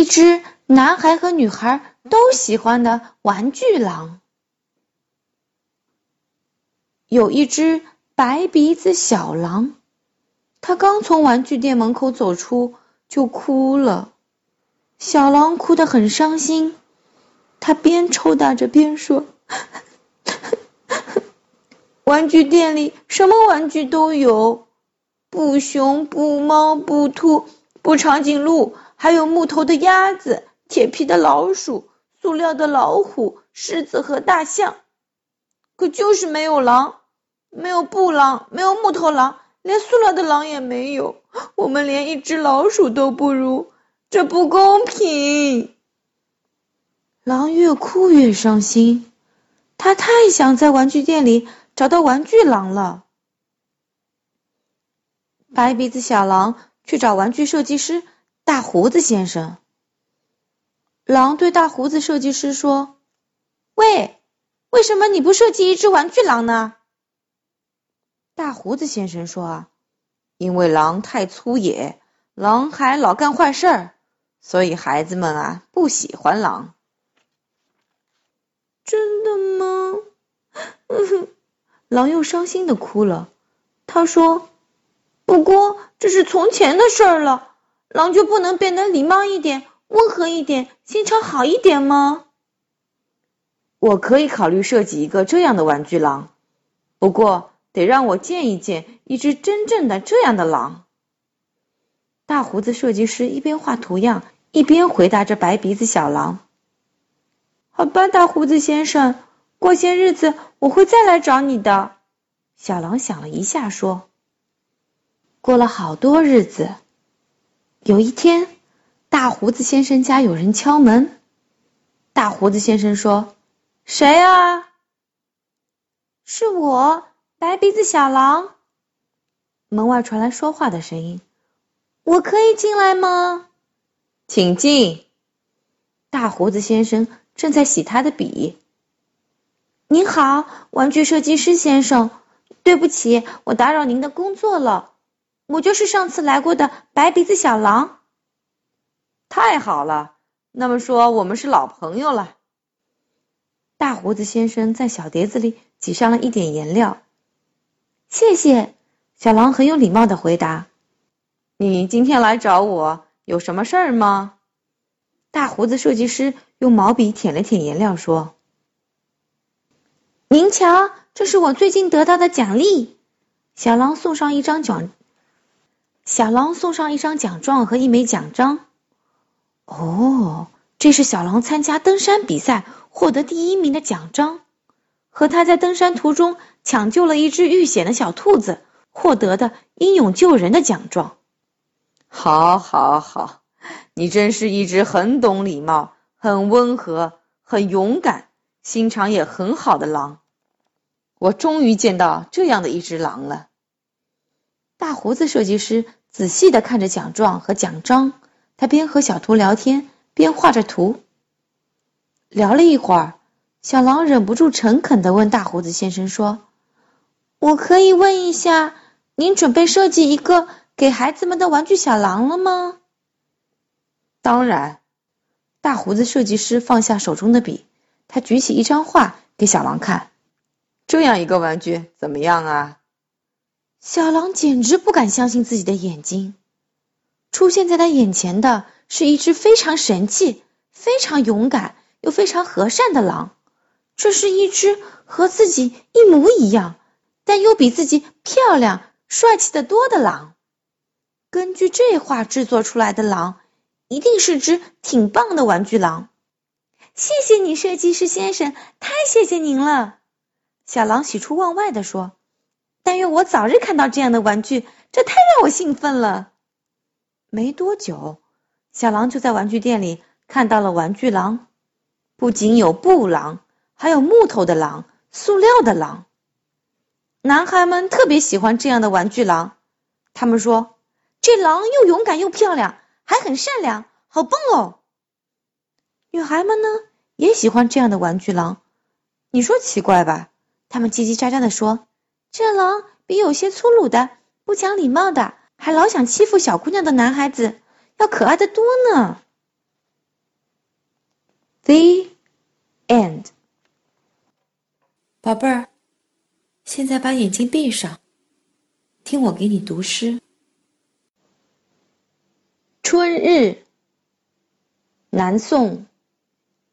一只男孩和女孩都喜欢的玩具狼。有一只白鼻子小狼，它刚从玩具店门口走出就哭了。小狼哭得很伤心，它边抽打着边说：“玩具店里什么玩具都有，布熊、布猫、布兔、布长颈鹿，还有木头的鸭子、铁皮的老鼠、塑料的老虎、狮子和大象，可就是没有狼。”没有布狼，没有木头狼，连塑料的狼也没有。我们连一只老鼠都不如，这不公平！狼越哭越伤心，他太想在玩具店里找到玩具狼了。白鼻子小狼去找玩具设计师大胡子先生。狼对大胡子设计师说：“喂，为什么你不设计一只玩具狼呢？”大胡子先生说：“啊，因为狼太粗野，狼还老干坏事儿，所以孩子们啊不喜欢狼。”真的吗？狼又伤心的哭了。他说：“不过这是从前的事儿了，狼就不能变得礼貌一点、温和一点、心肠好一点吗？”我可以考虑设计一个这样的玩具狼，不过。得让我见一见一只真正的这样的狼。大胡子设计师一边画图样，一边回答着白鼻子小狼：“好吧，大胡子先生，过些日子我会再来找你的。”小狼想了一下，说：“过了好多日子，有一天，大胡子先生家有人敲门。大胡子先生说：‘谁啊？’是我。”白鼻子小狼，门外传来说话的声音：“我可以进来吗？”“请进。”大胡子先生正在洗他的笔。“您好，玩具设计师先生，对不起，我打扰您的工作了。我就是上次来过的白鼻子小狼。”“太好了，那么说我们是老朋友了。”大胡子先生在小碟子里挤上了一点颜料。谢谢，小狼很有礼貌的回答：“你今天来找我有什么事儿吗？”大胡子设计师用毛笔舔了舔颜料，说：“您瞧，这是我最近得到的奖励。”小狼送上一张奖，小狼送上一张奖状和一枚奖章。哦，这是小狼参加登山比赛获得第一名的奖章。和他在登山途中抢救了一只遇险的小兔子获得的英勇救人的奖状。好，好，好，你真是一只很懂礼貌、很温和、很勇敢、心肠也很好的狼。我终于见到这样的一只狼了。大胡子设计师仔细的看着奖状和奖章，他边和小图聊天边画着图。聊了一会儿。小狼忍不住诚恳的问大胡子先生说：“我可以问一下，您准备设计一个给孩子们的玩具小狼了吗？”“当然。”大胡子设计师放下手中的笔，他举起一张画给小狼看：“这样一个玩具怎么样啊？”小狼简直不敢相信自己的眼睛，出现在他眼前的是一只非常神气、非常勇敢又非常和善的狼。这是一只和自己一模一样，但又比自己漂亮、帅气的多的狼。根据这画制作出来的狼，一定是只挺棒的玩具狼。谢谢你，设计师先生，太谢谢您了。小狼喜出望外的说：“但愿我早日看到这样的玩具，这太让我兴奋了。”没多久，小狼就在玩具店里看到了玩具狼，不仅有布狼。还有木头的狼，塑料的狼。男孩们特别喜欢这样的玩具狼，他们说：“这狼又勇敢又漂亮，还很善良，好棒哦！”女孩们呢，也喜欢这样的玩具狼。你说奇怪吧？他们叽叽喳喳的说：“这狼比有些粗鲁的、不讲礼貌的，还老想欺负小姑娘的男孩子要可爱的多呢。” The end。宝贝儿，现在把眼睛闭上，听我给你读诗。春日，南宋，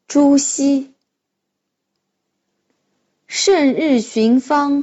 朱熹。胜日寻芳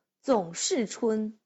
总是春。